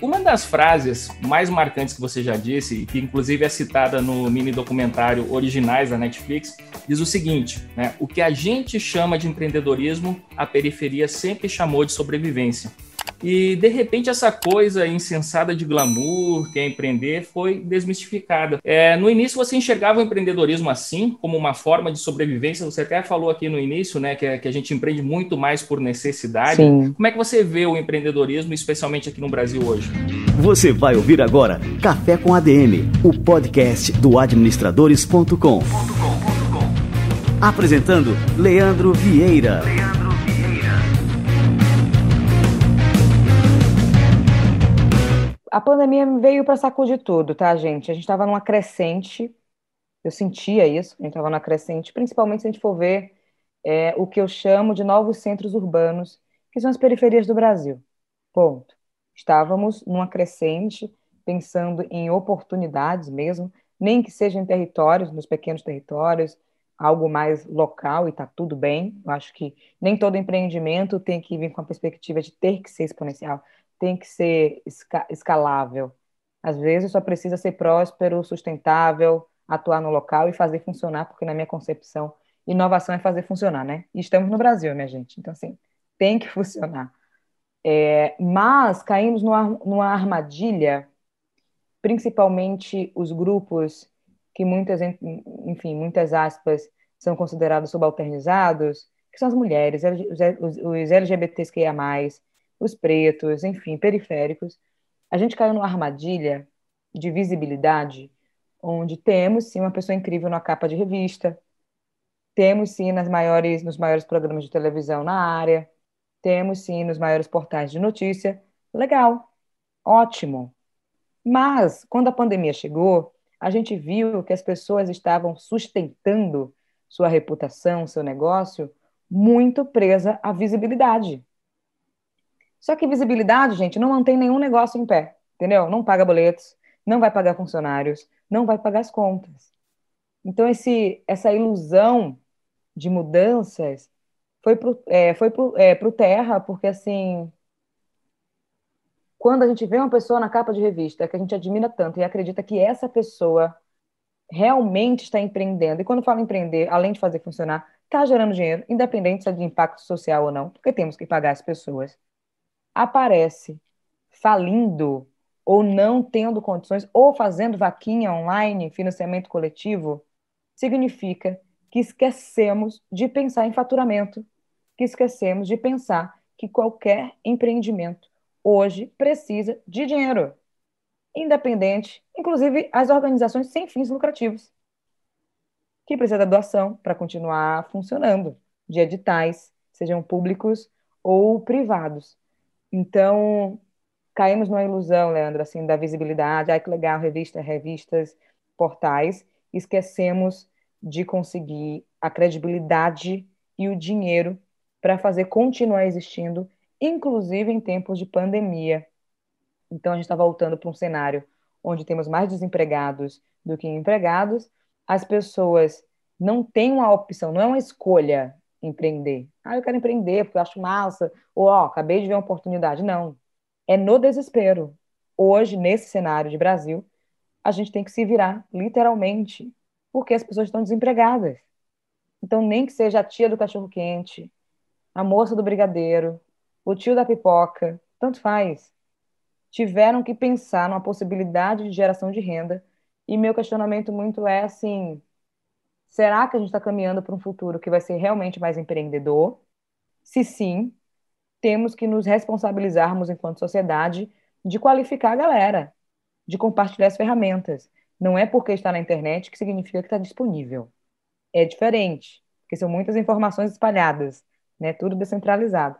Uma das frases mais marcantes que você já disse, que inclusive é citada no mini documentário Originais da Netflix, diz o seguinte: né, o que a gente chama de empreendedorismo, a periferia sempre chamou de sobrevivência. E de repente essa coisa insensada de glamour, que é empreender, foi desmistificada. É, no início você enxergava o empreendedorismo assim, como uma forma de sobrevivência. Você até falou aqui no início, né, que, é, que a gente empreende muito mais por necessidade. Sim. Como é que você vê o empreendedorismo, especialmente aqui no Brasil hoje? Você vai ouvir agora Café com ADM, o podcast do administradores.com. Apresentando Leandro Vieira. A pandemia veio para sacudir tudo, tá, gente? A gente estava numa crescente, eu sentia isso, a gente estava numa crescente, principalmente se a gente for ver é, o que eu chamo de novos centros urbanos, que são as periferias do Brasil. Ponto. Estávamos numa crescente, pensando em oportunidades mesmo, nem que sejam em territórios, nos pequenos territórios, algo mais local e está tudo bem. Eu acho que nem todo empreendimento tem que vir com a perspectiva de ter que ser exponencial tem que ser escalável. Às vezes só precisa ser próspero, sustentável, atuar no local e fazer funcionar, porque na minha concepção, inovação é fazer funcionar, né? E estamos no Brasil, minha gente. Então, assim, tem que funcionar. É, mas caímos numa, numa armadilha, principalmente os grupos que muitas, enfim, muitas aspas, são considerados subalternizados, que são as mulheres, os, LGBTQIA+, os pretos, enfim, periféricos, a gente caiu numa armadilha de visibilidade, onde temos sim uma pessoa incrível na capa de revista, temos sim nas maiores, nos maiores programas de televisão na área, temos sim nos maiores portais de notícia. Legal, ótimo. Mas, quando a pandemia chegou, a gente viu que as pessoas estavam sustentando sua reputação, seu negócio, muito presa à visibilidade. Só que visibilidade, gente, não mantém nenhum negócio em pé, entendeu? Não paga boletos, não vai pagar funcionários, não vai pagar as contas. Então, esse, essa ilusão de mudanças foi para é, foi pro, é, pro terra, porque, assim, quando a gente vê uma pessoa na capa de revista que a gente admira tanto e acredita que essa pessoa realmente está empreendendo, e quando fala empreender, além de fazer funcionar, está gerando dinheiro, independente se é de impacto social ou não, porque temos que pagar as pessoas aparece falindo ou não tendo condições, ou fazendo vaquinha online, financiamento coletivo, significa que esquecemos de pensar em faturamento, que esquecemos de pensar que qualquer empreendimento hoje precisa de dinheiro, independente, inclusive as organizações sem fins lucrativos, que precisa da doação para continuar funcionando, de editais, sejam públicos ou privados. Então, caímos numa ilusão, Leandro, assim, da visibilidade. Ai, que legal, revista, revistas, portais. Esquecemos de conseguir a credibilidade e o dinheiro para fazer continuar existindo, inclusive em tempos de pandemia. Então, a gente está voltando para um cenário onde temos mais desempregados do que empregados. As pessoas não têm uma opção, não é uma escolha empreender. Ah, eu quero empreender porque eu acho massa. Ou, ó, acabei de ver uma oportunidade. Não. É no desespero. Hoje, nesse cenário de Brasil, a gente tem que se virar, literalmente, porque as pessoas estão desempregadas. Então, nem que seja a tia do cachorro-quente, a moça do brigadeiro, o tio da pipoca, tanto faz. Tiveram que pensar numa possibilidade de geração de renda. E meu questionamento muito é assim: Será que a gente está caminhando para um futuro que vai ser realmente mais empreendedor? Se sim, temos que nos responsabilizarmos enquanto sociedade de qualificar a galera, de compartilhar as ferramentas. Não é porque está na internet que significa que está disponível. É diferente, porque são muitas informações espalhadas, né? Tudo descentralizado.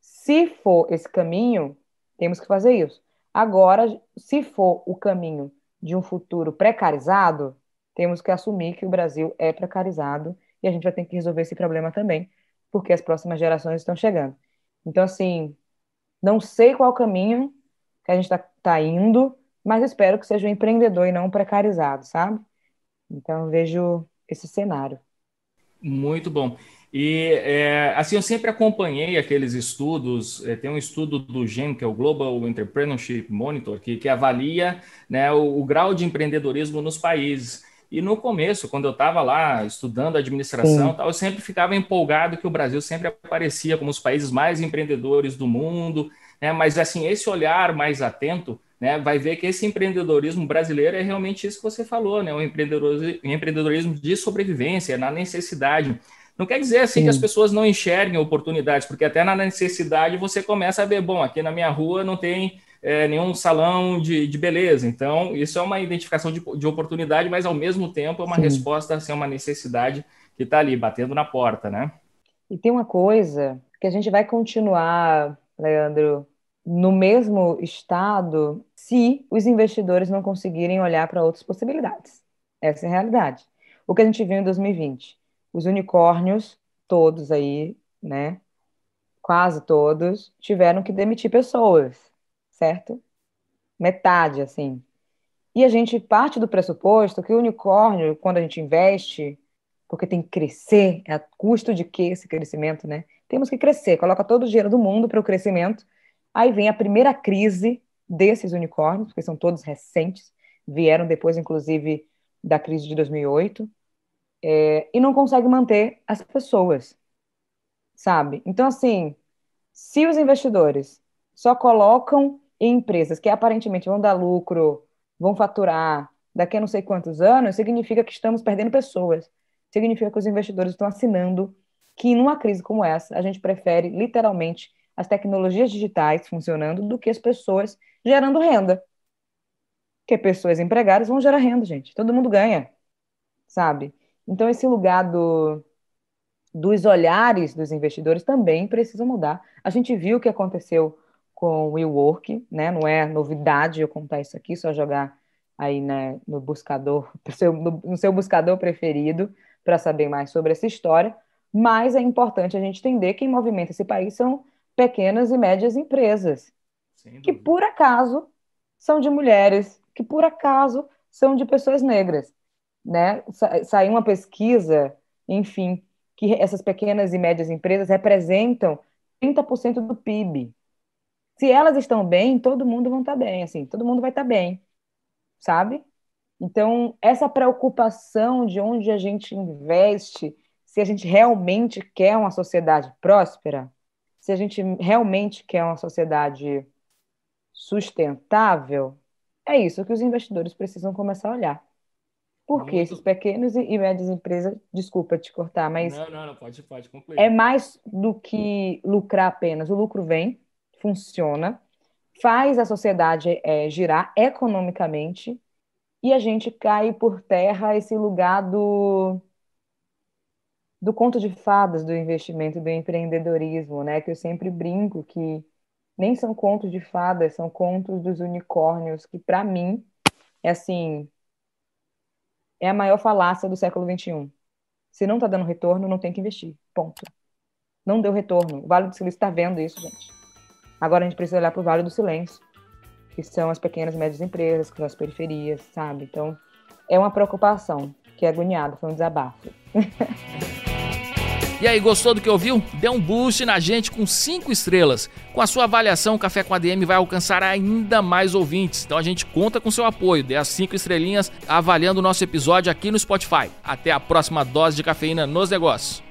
Se for esse caminho, temos que fazer isso. Agora, se for o caminho de um futuro precarizado, temos que assumir que o Brasil é precarizado e a gente vai ter que resolver esse problema também, porque as próximas gerações estão chegando. Então, assim, não sei qual caminho que a gente está tá indo, mas espero que seja um empreendedor e não um precarizado, sabe? Então, vejo esse cenário. Muito bom. E é, assim, eu sempre acompanhei aqueles estudos. É, tem um estudo do GEM, que é o Global Entrepreneurship Monitor, que, que avalia né, o, o grau de empreendedorismo nos países. E no começo, quando eu estava lá estudando administração, tal, eu sempre ficava empolgado que o Brasil sempre aparecia como os países mais empreendedores do mundo, né? Mas assim, esse olhar mais atento, né, vai ver que esse empreendedorismo brasileiro é realmente isso que você falou, né? O empreendedorismo, empreendedorismo de sobrevivência, na necessidade. Não quer dizer assim Sim. que as pessoas não enxerguem oportunidades, porque até na necessidade você começa a ver, bom, aqui na minha rua não tem é, nenhum salão de, de, beleza. Então, isso é uma identificação de, de oportunidade, mas ao mesmo tempo é uma Sim. resposta a ser uma necessidade que está ali, batendo na porta, né? E tem uma coisa que a gente vai continuar, Leandro, no mesmo estado se os investidores não conseguirem olhar para outras possibilidades. Essa é a realidade. O que a gente viu em 2020, os unicórnios, todos aí, né? Quase todos, tiveram que demitir pessoas certo? Metade, assim. E a gente parte do pressuposto que o unicórnio, quando a gente investe, porque tem que crescer, é a custo de que esse crescimento, né? Temos que crescer, coloca todo o dinheiro do mundo para o crescimento. Aí vem a primeira crise desses unicórnios, porque são todos recentes, vieram depois, inclusive, da crise de 2008, é, e não consegue manter as pessoas, sabe? Então, assim, se os investidores só colocam empresas que aparentemente vão dar lucro, vão faturar daqui a não sei quantos anos, significa que estamos perdendo pessoas. Significa que os investidores estão assinando que, numa crise como essa, a gente prefere literalmente as tecnologias digitais funcionando do que as pessoas gerando renda. Porque pessoas empregadas vão gerar renda, gente. Todo mundo ganha, sabe? Então, esse lugar do, dos olhares dos investidores também precisa mudar. A gente viu o que aconteceu com o WeWork, né? Não é novidade eu contar isso aqui, só jogar aí né, no buscador, no seu, buscador preferido, para saber mais sobre essa história. Mas é importante a gente entender que quem movimenta esse país são pequenas e médias empresas, que por acaso são de mulheres, que por acaso são de pessoas negras. Né? Sa saiu uma pesquisa, enfim, que essas pequenas e médias empresas representam 30% do PIB se elas estão bem, todo mundo vai estar bem, assim, todo mundo vai estar bem, sabe? Então, essa preocupação de onde a gente investe, se a gente realmente quer uma sociedade próspera, se a gente realmente quer uma sociedade sustentável, é isso que os investidores precisam começar a olhar. Porque Muito... esses pequenos e médias empresas, desculpa te cortar, mas. Não, não, não, pode, pode concluir. É mais do que lucrar apenas. O lucro vem, funciona, faz a sociedade é, girar economicamente e a gente cai por terra esse lugar do, do conto de fadas do investimento, do empreendedorismo, né? Que eu sempre brinco que nem são contos de fadas, são contos dos unicórnios, que para mim é assim é a maior falácia do século XXI. Se não está dando retorno, não tem que investir. Ponto. Não deu retorno. O Vale do Silício está vendo isso, gente. Agora a gente precisa olhar para o Vale do Silêncio, que são as pequenas e médias empresas, que são as periferias, sabe? Então, é uma preocupação, que é agoniado, foi um desabafo. E aí, gostou do que ouviu? Dê um boost na gente com 5 estrelas. Com a sua avaliação, o Café com ADM vai alcançar ainda mais ouvintes. Então a gente conta com seu apoio. Dê as 5 estrelinhas avaliando o nosso episódio aqui no Spotify. Até a próxima dose de cafeína nos negócios.